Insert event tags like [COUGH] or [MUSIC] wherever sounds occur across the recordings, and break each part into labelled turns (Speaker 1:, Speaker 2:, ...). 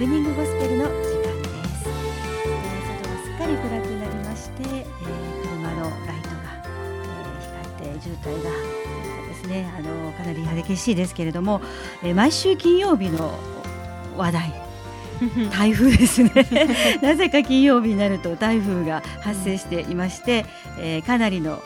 Speaker 1: ブニングゴスペルの時間です、えー、外がすっかり暗くなりまして、えー、車のライトが、えー、光って渋滞がですねあのかなり激しいですけれども、えー、毎週金曜日の話題 [LAUGHS] 台風ですね。[LAUGHS] なぜか金曜日になると台風が発生していまして、えー、かなりの、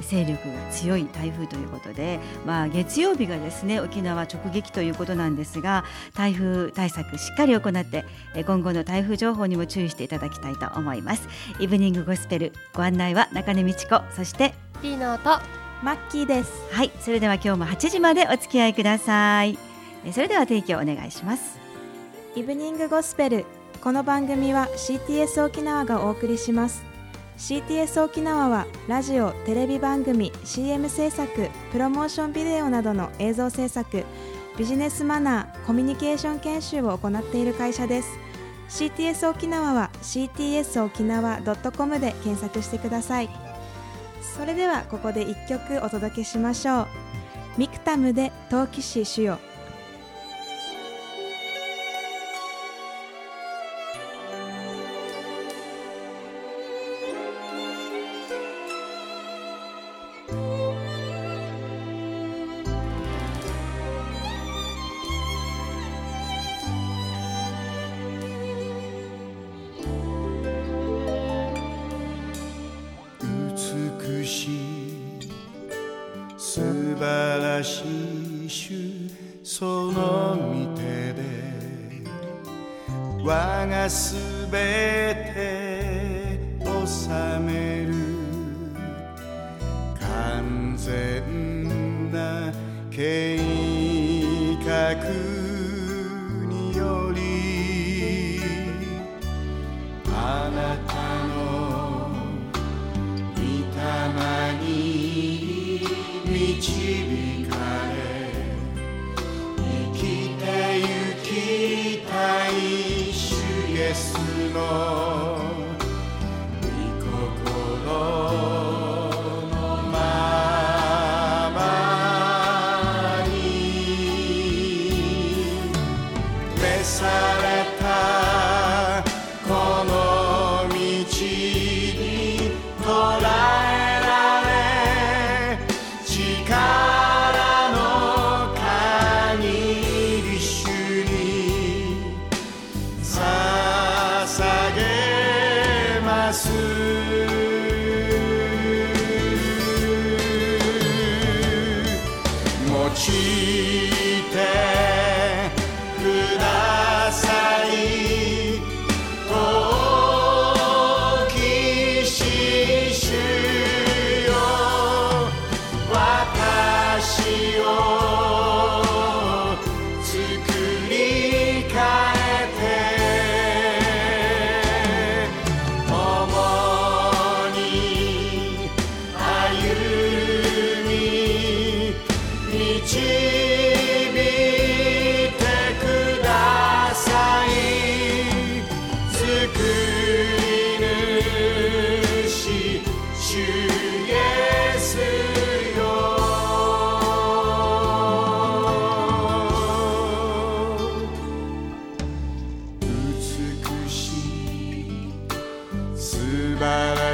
Speaker 1: 勢力が強い台風ということで、まあ、月曜日がですね沖縄直撃ということなんですが台風対策しっかり行って今後の台風情報にも注意していただきたいと思います。イブニングゴスペルご案内は中根美智子そして
Speaker 2: リーノーと
Speaker 3: マッキーです。
Speaker 1: はいそれでは今日も8時までお付き合いください。それでは提供お願いします。
Speaker 3: イブニングゴスペルこの番組は CTS 沖縄がお送りします CTS 沖縄はラジオテレビ番組 CM 制作プロモーションビデオなどの映像制作ビジネスマナーコミュニケーション研修を行っている会社です。CTS 沖縄は CTS 沖縄 .com で検索してください。それではここで1曲お届けしましょう。ミクタムで陶器師主よ美しい素晴らしい種その御てで我がすべて Wednesday.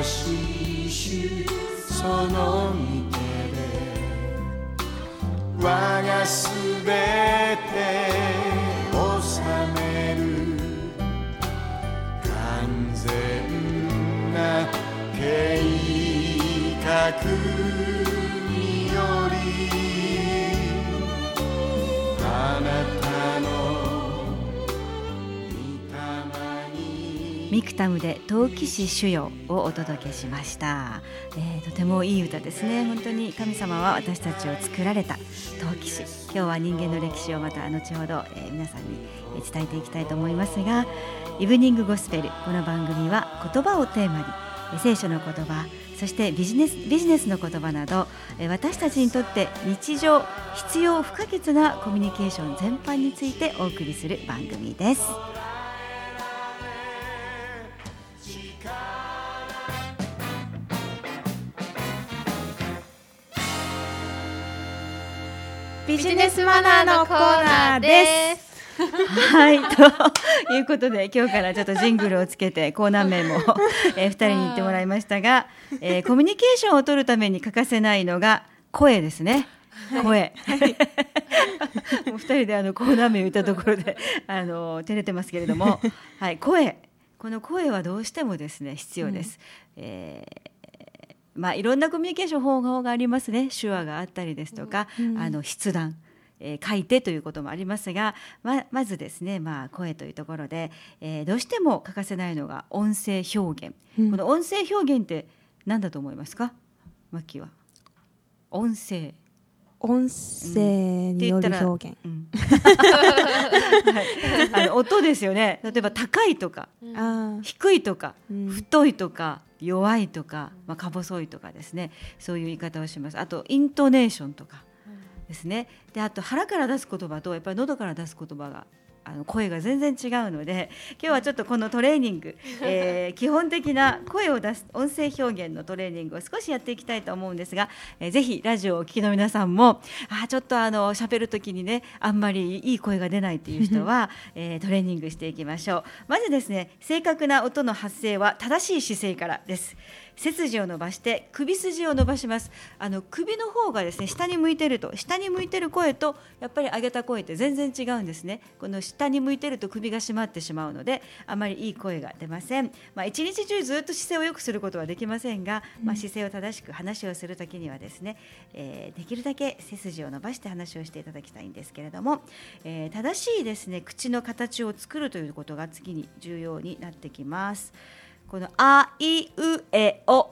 Speaker 3: しい主その御手で我がすべて治める完全な計画によりあなた
Speaker 1: ミクタムで陶器師主よをお届けしました、えー、とてもいい歌ですね。本当に神様は私たちを作られた陶器師。今日は人間の歴史をまた後ほど、えー、皆さんに伝えていきたいと思いますがイブニングゴスペルこの番組は言葉をテーマに聖書の言葉そしてビジネスビジネスの言葉など私たちにとって日常必要不可欠なコミュニケーション全般についてお送りする番組です。
Speaker 3: ビジネスマナーのコーナーです。
Speaker 1: はいということで今日からちょっとジングルをつけてコーナー名も、[LAUGHS] えー、2人に言ってもらいましたが、えー、コミュニケーションを取るために欠かせないのが声ですね。声、はい、[LAUGHS] もう2人であのコーナー名を言ったところであの照れてますけれども、[LAUGHS] はい、声この声はどうしてもですね必要です。うん、えーまあ、いろんなコミュニケーション方法がありますね。手話があったりですとか、うん、あの筆談えー、書いてということもありますがままずですね、まあ、声というところで、えー、どうしても欠かせないのが音声表現、うん、この音声表現って何だと思いますか？マッキーは。音声
Speaker 3: 音声による表現、うん。[LAUGHS]
Speaker 1: はい、あの音ですよね。例えば高いとか、うん、低いとか、うん、太いとか弱いとか、まあ、か細いとかですね。そういう言い方をします。あとイントネーションとかですね。であと腹から出す言葉とやっぱり喉から出す言葉があの声が全然違うので今日はちょっとこのトレーニング、[LAUGHS] えー、基本的な声を出す音声表現のトレーニングを少しやっていきたいと思うんですが、えー、ぜひラジオをお聞きの皆さんもあちょっとあの喋る時にねあんまりいい声が出ないという人は、[LAUGHS] えー、トレーニングしていきましょう。まずですね正確な音の発声は正しい姿勢からです。背筋を伸ばして首筋を伸ばします。あの首の方がですね下に向いてると下に向いてる声とやっぱり上げた声って全然違うんですね。この下に向いてると首が締まってしまうのであまりいい声が出ません。まあ、一日中ずっと姿勢を良くすることはできませんが、まあ、姿勢を正しく話をするときにはですね、えー、できるだけ背筋を伸ばして話をしていただきたいんですけれども、えー、正しいですね口の形を作るということが次に重要になってきます。このあいうえおっ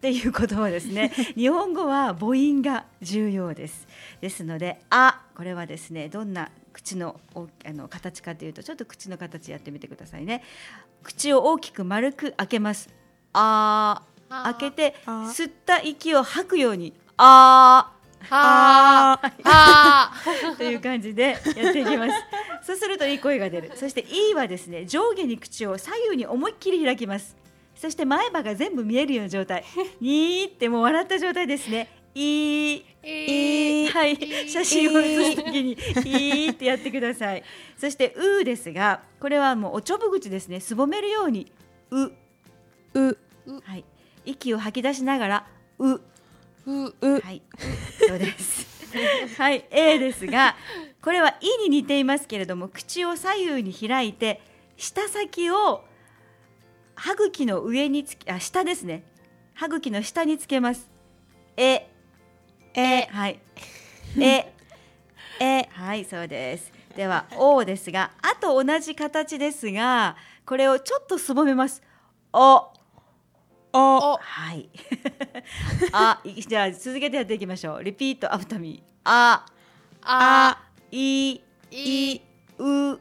Speaker 1: ていうことはですね [LAUGHS] 日本語は母音が重要です。ですのであこれはですねどんな口のあの形かというとちょっと口の形やってみてくださいね。口を大きく丸く開けます。あ開けて吸った息を吐くようにあ
Speaker 2: ああ
Speaker 1: という感じでやっていきます。[LAUGHS] そうするといい声が出る。そして E はですね上下に口を左右に思いっきり開きます。そして前歯が全部見えるような状態。[LAUGHS] にーってもう笑った状態ですねいい、いい、はい、写真を写すときに、いい。ってやってください。そして、うですが、これはもうおちょぼ口ですね、すぼめるように、う、う、はい、息を吐き出しながら、う、
Speaker 3: う、う、
Speaker 1: はい、そうです。はい、A ですが、これは「い」に似ていますけれども口を左右に開いて舌先を歯茎の上につけあ下ですね。歯茎の下につけます。ええ。はい。え。[LAUGHS] え。はいそうです。では「お」ですがあと同じ形ですがこれをちょっとすぼめます。お。
Speaker 3: お。
Speaker 1: はい。[LAUGHS] あじゃあ続けてやっていきましょう。リピートアフタミーあ。
Speaker 3: あ。
Speaker 1: い、い、う、う、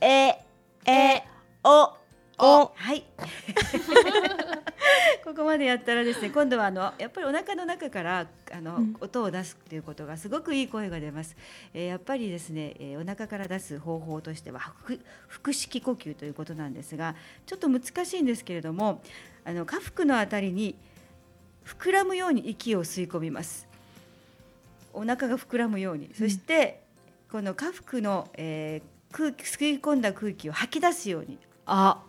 Speaker 1: え、え、お、
Speaker 3: お、
Speaker 1: はい。[LAUGHS] ここまでやったらですね、今度はあのやっぱりお腹の中からあの、うん、音を出すっていうことがすごくいい声が出ます。えー、やっぱりですね、えー、お腹から出す方法としては腹式呼吸ということなんですが、ちょっと難しいんですけれども、あの下腹のあたりに膨らむように息を吸い込みます。お腹が膨らむように、そしてこの下腹の、えー、空気吸い込んだ空気を吐き出すように「あ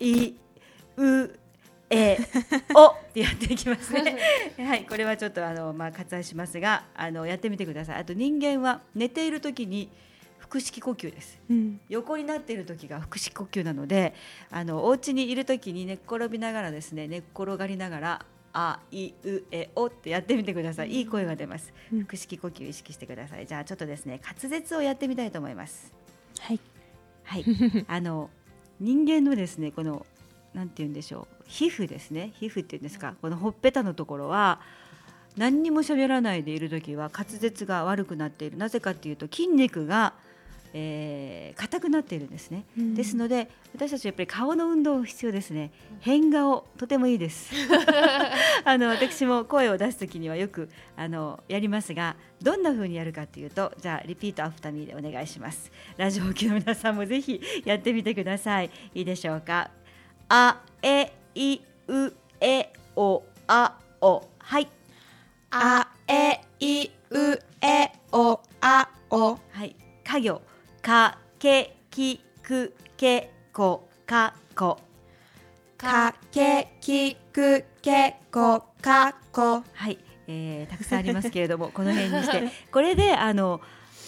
Speaker 1: いうえ [LAUGHS] おってやっていきますね。はい、これはちょっとあのまあ割愛しますが、あのやってみてください。あと人間は寝ている時に腹式呼吸です、うん、横になっている時が腹式呼吸なので、あのお家にいる時に寝っ転びながらですね、寝っ転がりながらあいうえおってやってみてください。いい声が出ます。腹式呼吸意識してください。じゃあちょっとですね滑舌をやってみたいと思います。
Speaker 3: はい。
Speaker 1: はい。[LAUGHS] あの人間のですねこのなんて言うんでしょう皮膚ですね。皮膚っていうんですか。このほっぺたのところは何にも喋らないでいる時は滑舌が悪くなっている。なぜかっていうと筋肉がえー、硬くなっているんですね、うん、ですので私たちやっぱり顔の運動必要ですね。変顔とてもいいです。[LAUGHS] あの私も声を出す時にはよくあのやりますがどんな風にやるかというとじゃあ repeat after me でお願いします。ラジオ機の皆さんもぜひやってみてください。いいでしょうか？あえいうえおあお。はい。
Speaker 3: あえいうえおあお。
Speaker 1: はい。家業かけきくけこかこ。
Speaker 3: かけきくけこかこ。
Speaker 1: はい、えー、たくさんありますけれども [LAUGHS] この辺にして。これであの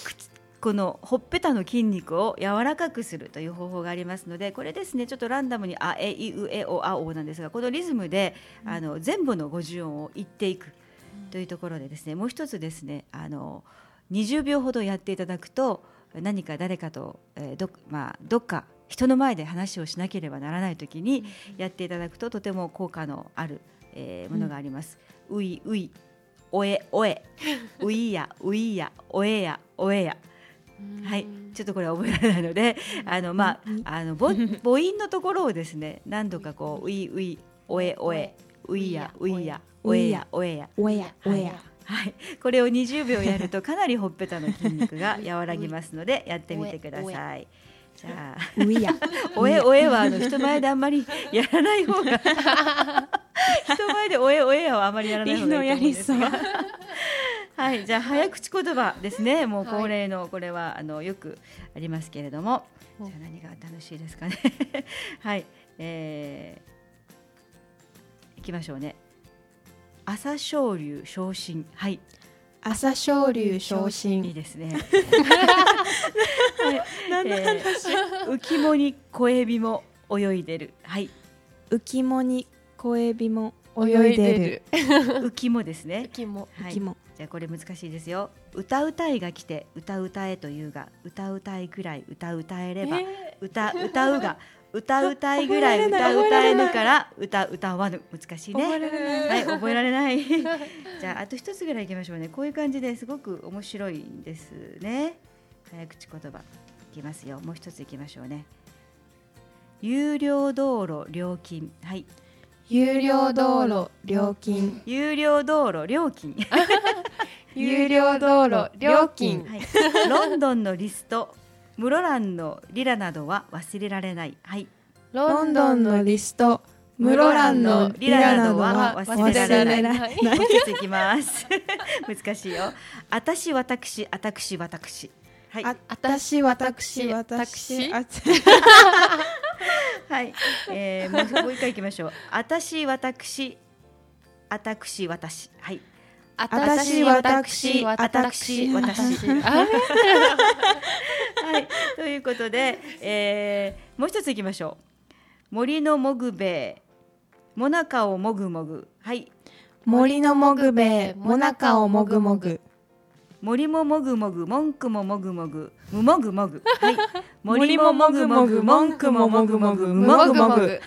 Speaker 1: 口このほっぺたの筋肉を柔らかくするという方法がありますのでこれですねちょっとランダムに「あえいうえおあお」なんですがこのリズムであの全部の50音を言っていくというところでですねもう一つですねあの20秒ほどやっていただくと何か誰かと、えーどまあ、どっか人の前で話をしなければならない時にやっていただくととても効果のある、えーものがあります。ういういおえおえ。[LAUGHS] ういやういやおえやおえや。はい、ちょっとこれは覚えられないので、あのまああのぼ母音のところをですね、何度かこうういういおえおえ。ういやういやおえ。やおえや。
Speaker 3: おやおや
Speaker 1: はい、これを20秒やるとかなりほっぺたの筋肉が [LAUGHS] 和らぎますのでやってみてください。じゃあ、
Speaker 3: や。[LAUGHS]
Speaker 1: おえおえはあの人前であんまりやらない方が [LAUGHS] 人前でおえおえはあまりやらない方がいいと思うんですが。はい、じゃあ早口言葉ですね。もう恒例のこれはあのよくありますけれども、じゃあ何が楽しいですかね。はい、えー、いきましょうね。朝青龍昇進、はい、
Speaker 3: 朝青龍昇
Speaker 1: いい
Speaker 3: 進
Speaker 1: ですね。[LAUGHS] 何の話？浮もに小エビも泳いでる、はい、
Speaker 3: 浮もに小エビも泳いでる。[LAUGHS]
Speaker 1: 浮もですね。
Speaker 2: 浮も
Speaker 1: はい。
Speaker 3: 浮きも
Speaker 1: じゃあこれ難しいですよ。歌うたいが来て歌うたえというが歌うたいくらい歌うたえれば、歌歌うが歌うたいぐらい歌うたえぬから歌歌わぬ難しいね。
Speaker 3: 覚えられない
Speaker 1: はい覚えられない。[LAUGHS] じゃああと一つぐらいいきましょうね。こういう感じですごく面白いんですね。早口言葉いきますよ。もう一ついきましょうね。有料道路料金はい。
Speaker 3: 有料道路料金
Speaker 1: 有料道路料金。
Speaker 3: 有料道路料金 [LAUGHS]
Speaker 1: はい、ロンドンのリスト、室蘭のリラなどは忘れられない。はい、
Speaker 3: ロンドンのリスト室蘭のリラなどは忘れられない
Speaker 1: もう一ついきます。[LAUGHS] 難しいよ。あたし、私、あたくし、私。はい、
Speaker 3: あたし私私
Speaker 2: 私
Speaker 3: あ [LAUGHS]
Speaker 1: はい、えー、もうもう一回いきましょう。あたし、私、あたくし、私。はい、
Speaker 2: あ
Speaker 3: たし私
Speaker 1: あたくし、私。
Speaker 2: あ [LAUGHS]
Speaker 1: はい、ということで、えー、もう一ついきましょう。森のもぐべもなかをもぐもぐ。はい。
Speaker 3: 森のもぐべえもなかをもぐもぐ
Speaker 1: 森ももぐもぐ、文句ももぐもぐ、むもぐもぐ。はい。[LAUGHS] 森ももぐもぐ、文句ももぐもぐ、むもぐもぐ。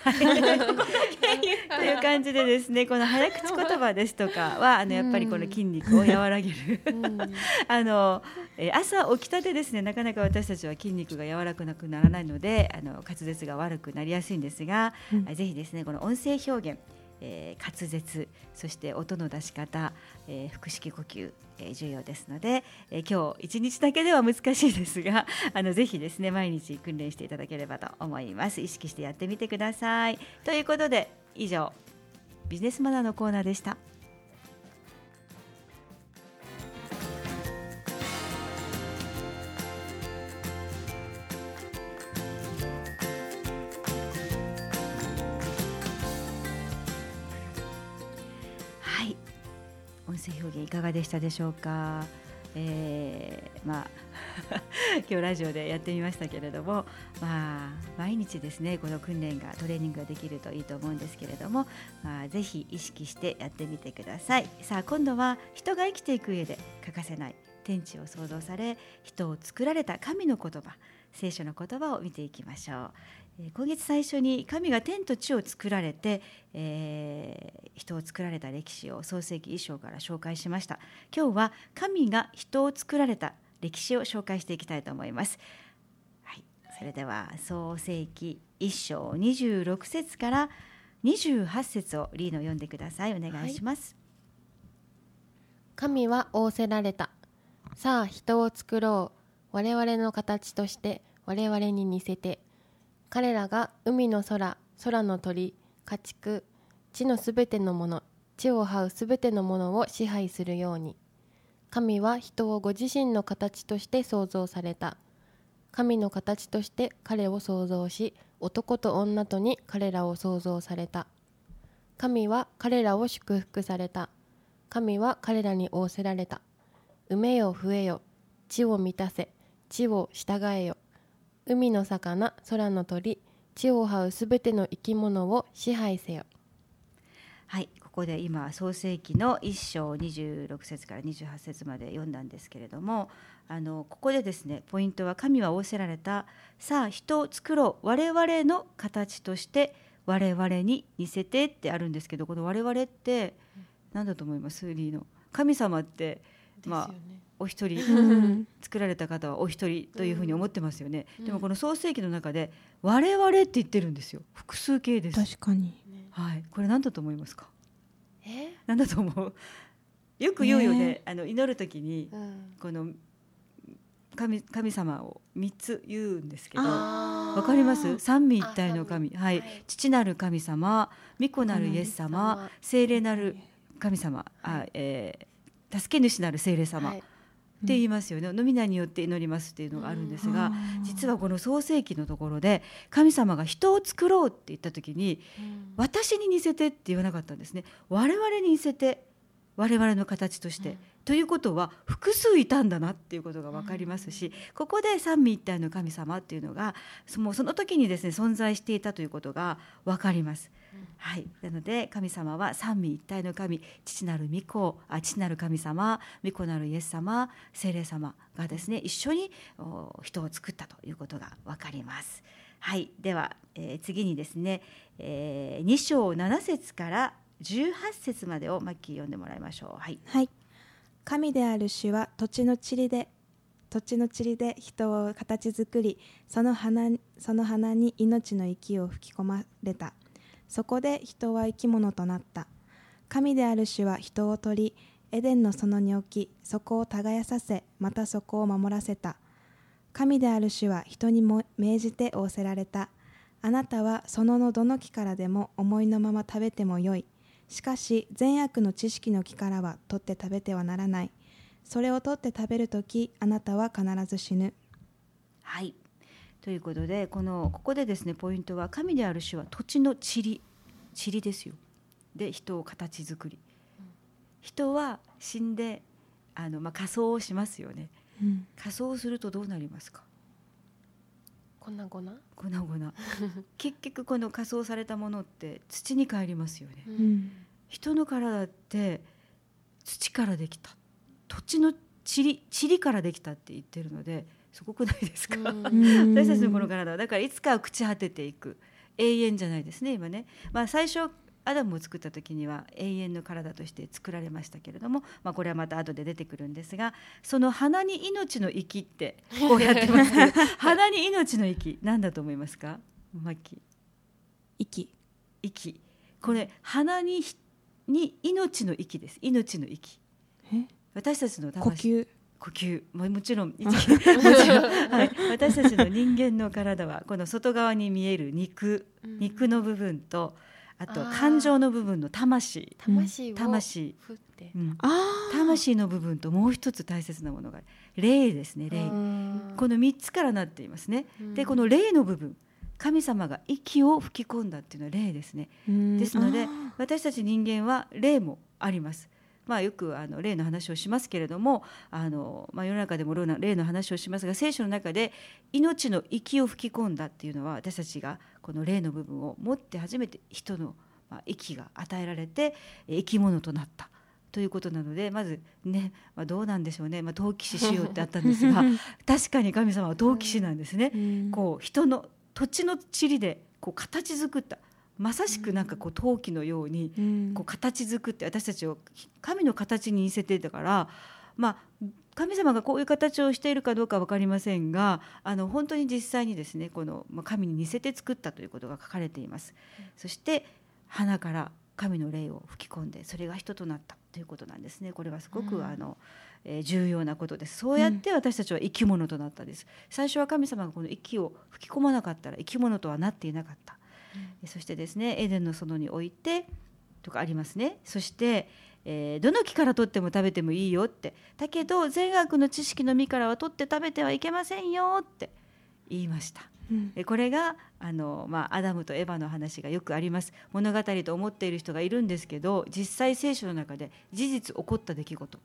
Speaker 1: という感じでですね、この早口言葉ですとかは、あのやっぱりこの筋肉を和らげる。[LAUGHS] あの、えー朝起きたてですね、なかなか私たちは筋肉が柔らかくならないので、あの滑舌が悪くなりやすいんですが、あぜひですね、この音声表現。えー滑舌そして音の出し方、えー腹式呼吸、えー重要ですので、えー今日一日だけでは難しいですが [LAUGHS] あのぜひですね毎日訓練していただければと思います。意識してやってみてください。ということで以上ビジネスマナーのコーナーでした。音声表現いかがでしたでしょうか、えーまあ [LAUGHS] 今日ラジオでやってみましたけれども、まあ、毎日ですねこの訓練がトレーニングができるといいと思うんですけれども、まあ、ぜひ意識してやってみてください。さあ今度は人が生きていく上で欠かせない天地を創造され人を作られた神の言葉聖書の言葉を見ていきましょう、え今月最初に神が天と地を作られて、えー人を作られた歴史を創世記一章から紹介しました。今日は神が人を作られた歴史を紹介していきたいと思います。はい、それでは創世記一章26節から28節をリーの読んでください。お願いします、
Speaker 2: 神は仰せられた。さあ人を作ろう。我々の形として我々に似せて。彼らが海の空空の鳥家畜地のすべてのもの地を這うすべてのものを支配するように。神は人をご自身の形として創造された。神の形として彼を創造し男と女とに彼らを創造された。神は彼らを祝福された。神は彼らに仰せられた。埋めよ増えよ。地を満たせ。地を従えよ。海の魚空の鳥地を這うすべての生き物を支配せよ。
Speaker 1: はいここで今創世記の1章26節から28節まで読んだんですけれどもあのここでですねポイントは神は仰せられたさあ人を作ろう。我々の形として我々に似せてってあるんですけどこの我々って何だと思います？リーの。神様ってまあお一人作られた方はお一人というふうに思ってますよね、でもこの創世記の中で我々って言ってるんですよ。複数形です。
Speaker 3: 確かに。
Speaker 1: はい。これ何だと思いますか？
Speaker 2: え？
Speaker 1: 何だと思う？よく言うよね。あの祈る時に
Speaker 2: うん。
Speaker 1: この神神様を3つ言うんですけどわかります？三位一体の神。
Speaker 2: あ
Speaker 1: はい、
Speaker 2: はい。
Speaker 1: 父なる神様御子なるイエス様
Speaker 2: 様。
Speaker 1: 聖霊なる神様、あえー助け主なる聖霊様、
Speaker 2: はい。
Speaker 1: って言いますよね、の皆によって祈りますっていうのがあるんですが、実はこの創世記のところで神様が人を作ろうって言った時に
Speaker 2: うん。
Speaker 1: 私に似せてって言わなかったんですね。我々に似せて我々の形として、
Speaker 2: うん。
Speaker 1: ということは複数いたんだなっていうことが分かりますし、ここで三位一体の神様っていうのがそもうその時にですね存在していたということが分かります。はい、なので神様は三位一体の神父なる御子あ父なる神様御子なるイエス様聖霊様がですね一緒にお人を作ったということが分かります。はい、では、えー次にですね、えー、2章7節から18節までをマッキー読んでもらいましょう。はい、
Speaker 3: はい。神である主は土地の塵で土地の塵で人を形作りその花その花に命の息を吹き込まれた。そこで人は生き物となった。神である主は人を取りエデンの園に置きそこを耕させまたそこを守らせた。神である主は人にも命じて仰せられた。あなたは園のどの木からでも思いのまま食べてもよい。しかし善悪の知識の木からは取って食べてはならない。それを取って食べるときあなたは必ず死ぬ。
Speaker 1: はい、ということでこのここでですねポイントは神である主は土地の塵。塵ですよ。で人を形作り。人は死んであの、まあ、仮装をしますよね。
Speaker 3: うん。
Speaker 1: 仮装をするとどうなりますか？
Speaker 2: 粉々？
Speaker 1: 粉々。[LAUGHS] 結局この仮装されたものって土に帰りますよね、
Speaker 3: うん。
Speaker 1: 人の体って土からできた。土地の塵塵からできたって言ってるのですごくないですか、
Speaker 2: うん。[LAUGHS]
Speaker 1: 私たちのこの体は。だからいつかは朽ち果てていく。永遠じゃないですね今ね、まあ、最初アダムを作った時には永遠の体として作られましたけれども、まあ、これはまた後で出てくるんですがその鼻に命の息って [LAUGHS] こうやってます。けど鼻に命の息何だと思いますか？マッキー。
Speaker 3: 息。
Speaker 1: 息。これ鼻にひに命の息です。命の息。
Speaker 3: え？
Speaker 1: 私たちの
Speaker 3: 呼
Speaker 1: 魂
Speaker 3: 吸
Speaker 1: 呼吸。ももちろんもちろんはい、[LAUGHS] 私たちの人間の体はこの外側に見える肉。
Speaker 2: うん。
Speaker 1: 肉の部分とあと感情の部分の魂、
Speaker 2: 魂を
Speaker 1: 魂。
Speaker 2: 振って。
Speaker 1: うん。魂の部分ともう一つ大切なものが霊ですね霊。
Speaker 3: うん。
Speaker 1: この3つからなっていますね。で
Speaker 2: うん。
Speaker 1: この霊の部分。神様が息を吹き込んだっていうのは霊ですね。
Speaker 3: うん。
Speaker 1: ですので
Speaker 3: あ
Speaker 1: 私たち人間は霊もあります。まあ、よくあの霊の話をしますけれどもあの、まあ、世の中でも霊の話をしますが聖書の中で命の息を吹き込んだっていうのは私たちがこの霊の部分を持って初めて人の、まあ、息が与えられてえ生き物となった。ということなのでまずね、まあ、どうなんでしょうね、まあ、陶器師しようってあったんですが [LAUGHS] 確かに神様は陶器師なんですね。
Speaker 3: うん。
Speaker 1: こう人の土地の塵でこう形作ったまさしくなんかこう陶器のように
Speaker 3: うん
Speaker 1: こう形作って私たちを神の形に似せてたからまあ神様がこういう形をしているかどうかは分かりませんがあの本当に実際にですねこのまあ神に似せて作ったということが書かれています。そして花から神の霊を吹き込んでそれが人となったということなんですね。これはすごく、
Speaker 2: うん
Speaker 1: あの、えー重要なことです。そうやって私たちは生き物となったんです。最初は神様がこの息を吹き込まなかったら生き物とはなっていなかった。そしてですねエデンの園に置いてとかありますね。そして、えーどの木から取っても食べてもいいよって。だけど善悪の知識の実からは取って食べてはいけませんよって言いました。
Speaker 3: うん。
Speaker 1: えこれがあの、まあ、アダムとエヴァの話がよくあります。物語と思っている人がいるんですけど実際聖書の中で事実起こった出来事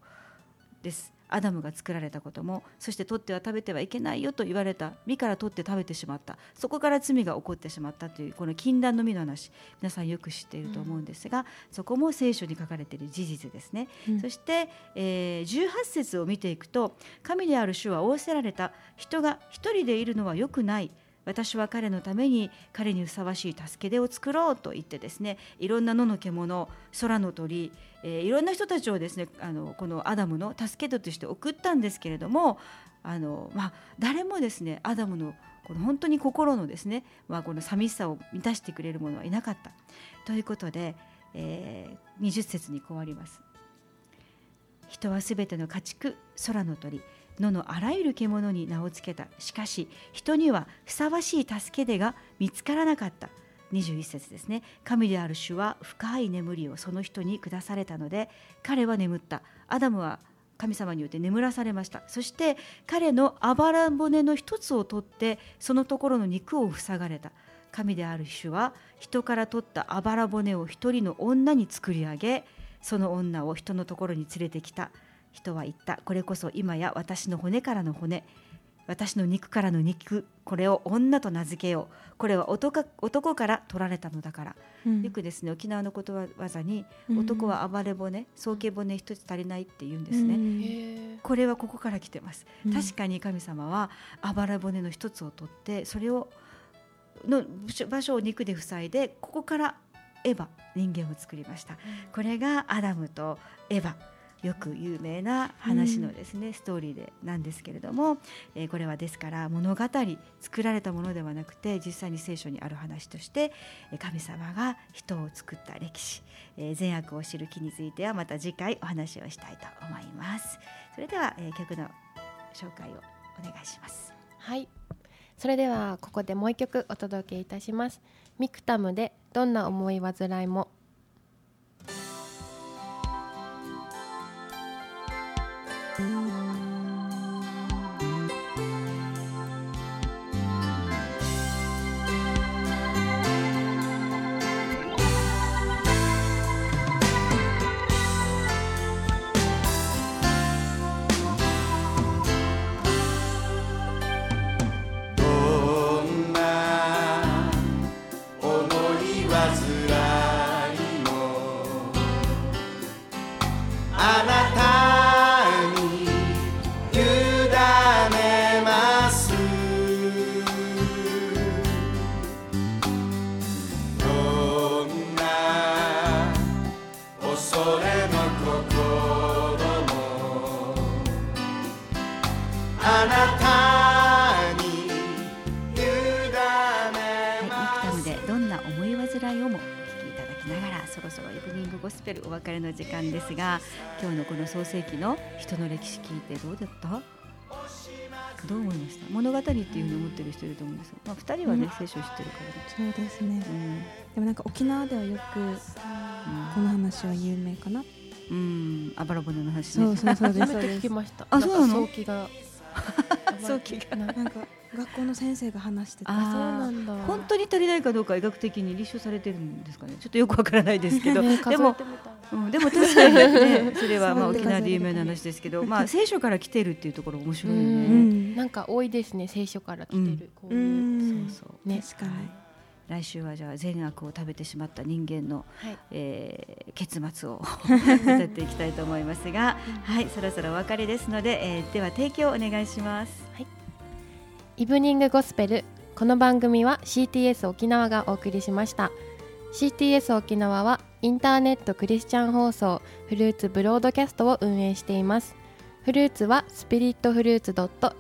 Speaker 1: ですアダムが作られたこともそして取っては食べてはいけないよと言われた。実から取って食べてしまった。そこから罪が起こってしまったというこの禁断の実の話。皆さんよく知っていると思うんですが、そこも聖書に書かれている事実ですね、
Speaker 3: うん。
Speaker 1: そして、えー18節を見ていくと神である主は仰せられた。人が一人でいるのは良くない私は彼のために彼にふさわしい助け出を作ろうと言ってですねいろんな野の獣空の鳥、えーいろんな人たちをですねあのこのアダムの助け手として送ったんですけれどもあの、まあ、誰もですねアダムのこの本当に心のですね、まあ、この寂しさを満たしてくれる者はいなかったということで、えー20節にこうあります。人はすべての家畜空の鳥野のあらゆる獣に名を付けた。しかし人にはふさわしい助け出が見つからなかった。21節ですね。神である主は深い眠りをその人に下されたので彼は眠った。アダムは神様によって眠らされました。そして彼のあばら骨の一つを取ってそのところの肉を塞がれた。神である主は人から取ったあばら骨を一人の女に作り上げその女を人のところに連れてきた。人は言った。これこそ今や私の骨からの骨。私の肉からの肉。これを女と名付けよう。これは男男から取られたのだから、
Speaker 3: うん。
Speaker 1: よくですね沖縄のことわざに、
Speaker 3: うん。
Speaker 1: 男は暴れ骨早慶骨一つ足りないって言うんですね、
Speaker 3: うん。
Speaker 1: これはここから来てます、
Speaker 3: うん。
Speaker 1: 確かに神様は暴れ骨の一つを取ってそれをの場所を肉で塞いでここからエヴァ人間を作りました。これがアダムとエヴァよく有名な話のですね、ストーリーでなんですけれども、えーこれはですから物語作られたものではなくて実際に聖書にある話としてえー神様が人を作った歴史、えー善悪を知る木についてはまた次回お話をしたいと思います。それでは、えー曲の紹介をお願いします。
Speaker 2: はい。それではここでもう一曲お届けいたします。ミクタムでどんな思い煩いも
Speaker 4: あなたに委
Speaker 1: はい、ミクタム
Speaker 4: す。
Speaker 1: でどんな思い煩いをもお聞きいただきながらそろそろイブニングゴスペルお別れの時間ですが今日のこの創世記の人の歴史聞いてどうだった？どう思いました？物語っていうふうに思ってる人いると思うんですよ、まあ、2人はね、
Speaker 3: うん。
Speaker 1: 聖書知ってるからね。
Speaker 3: そうですね。
Speaker 1: うん。
Speaker 3: でもなんか沖縄ではよくこの話は有名かな？
Speaker 1: うん、あばら骨の話ね。
Speaker 3: そうそうそうです。[LAUGHS]
Speaker 2: 初めて聞きました。
Speaker 1: あそうなの？
Speaker 2: んか早期が [LAUGHS]
Speaker 1: 早期が。
Speaker 2: な
Speaker 3: なんか学校の先生が話してた。
Speaker 2: そうなんだ。
Speaker 1: 本当に足りないかどうか医学的に立証されてるんですかね。ちょっとよくわからないですけど、
Speaker 2: ね
Speaker 1: でもうん、でも確かにね [LAUGHS] それはまあ
Speaker 3: そう
Speaker 1: 沖縄で有名な話ですけど、まあ聖書から来てるっていうところ面白いよ
Speaker 2: う
Speaker 1: ね。
Speaker 3: ん。
Speaker 2: なんか多いですね聖書から来てる、こう
Speaker 3: う
Speaker 2: いう、
Speaker 3: ん。
Speaker 1: そうそう。
Speaker 2: ね。
Speaker 3: 確かに
Speaker 1: 来週はじゃあ善悪を食べてしまった人間の、
Speaker 2: はい。
Speaker 1: えー結末を [LAUGHS] 歌っていきたいと思いますが、はい、そろそろお別れですので、えーでは提供お願いします。
Speaker 2: イブニングゴスペルこの番組は CTS 沖縄がお送りしました。CTS 沖縄はインターネットクリスチャン放送フルーツブロードキャストを運営しています。フルーツはスピリットフルーツ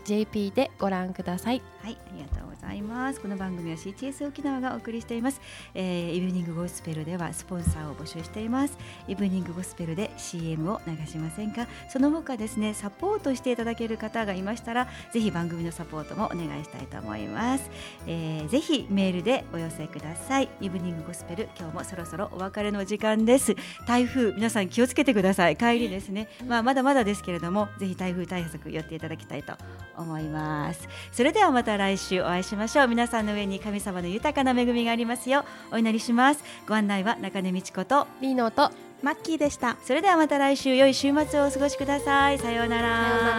Speaker 2: .jp でご覧ください
Speaker 1: はい、ありがとうございます。この番組は CTS 沖縄がお送りしています、えー、イブニングゴスペルではスポンサーを募集しています。イブニングゴスペルで CM を流しませんか？その他ですねサポートしていただける方がいましたらぜひ番組のサポートもお願いしたいと思います、えー、ぜひメールでお寄せください。イブニングゴスペル今日もそろそろお別れの時間です。台風皆さん気をつけてください。帰りですね。まあまだまだですけれどもぜひ台風対策寄っていただきたいと思います。それではまた来週お会いしましょう。皆さんの上に神様の豊かな恵みがありますようお祈りします。ご案内は中根美智子と
Speaker 2: リーノと
Speaker 3: マッキーでした。
Speaker 1: それではまた来週良い週末をお過ごしください。さようなら。
Speaker 2: さような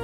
Speaker 2: ら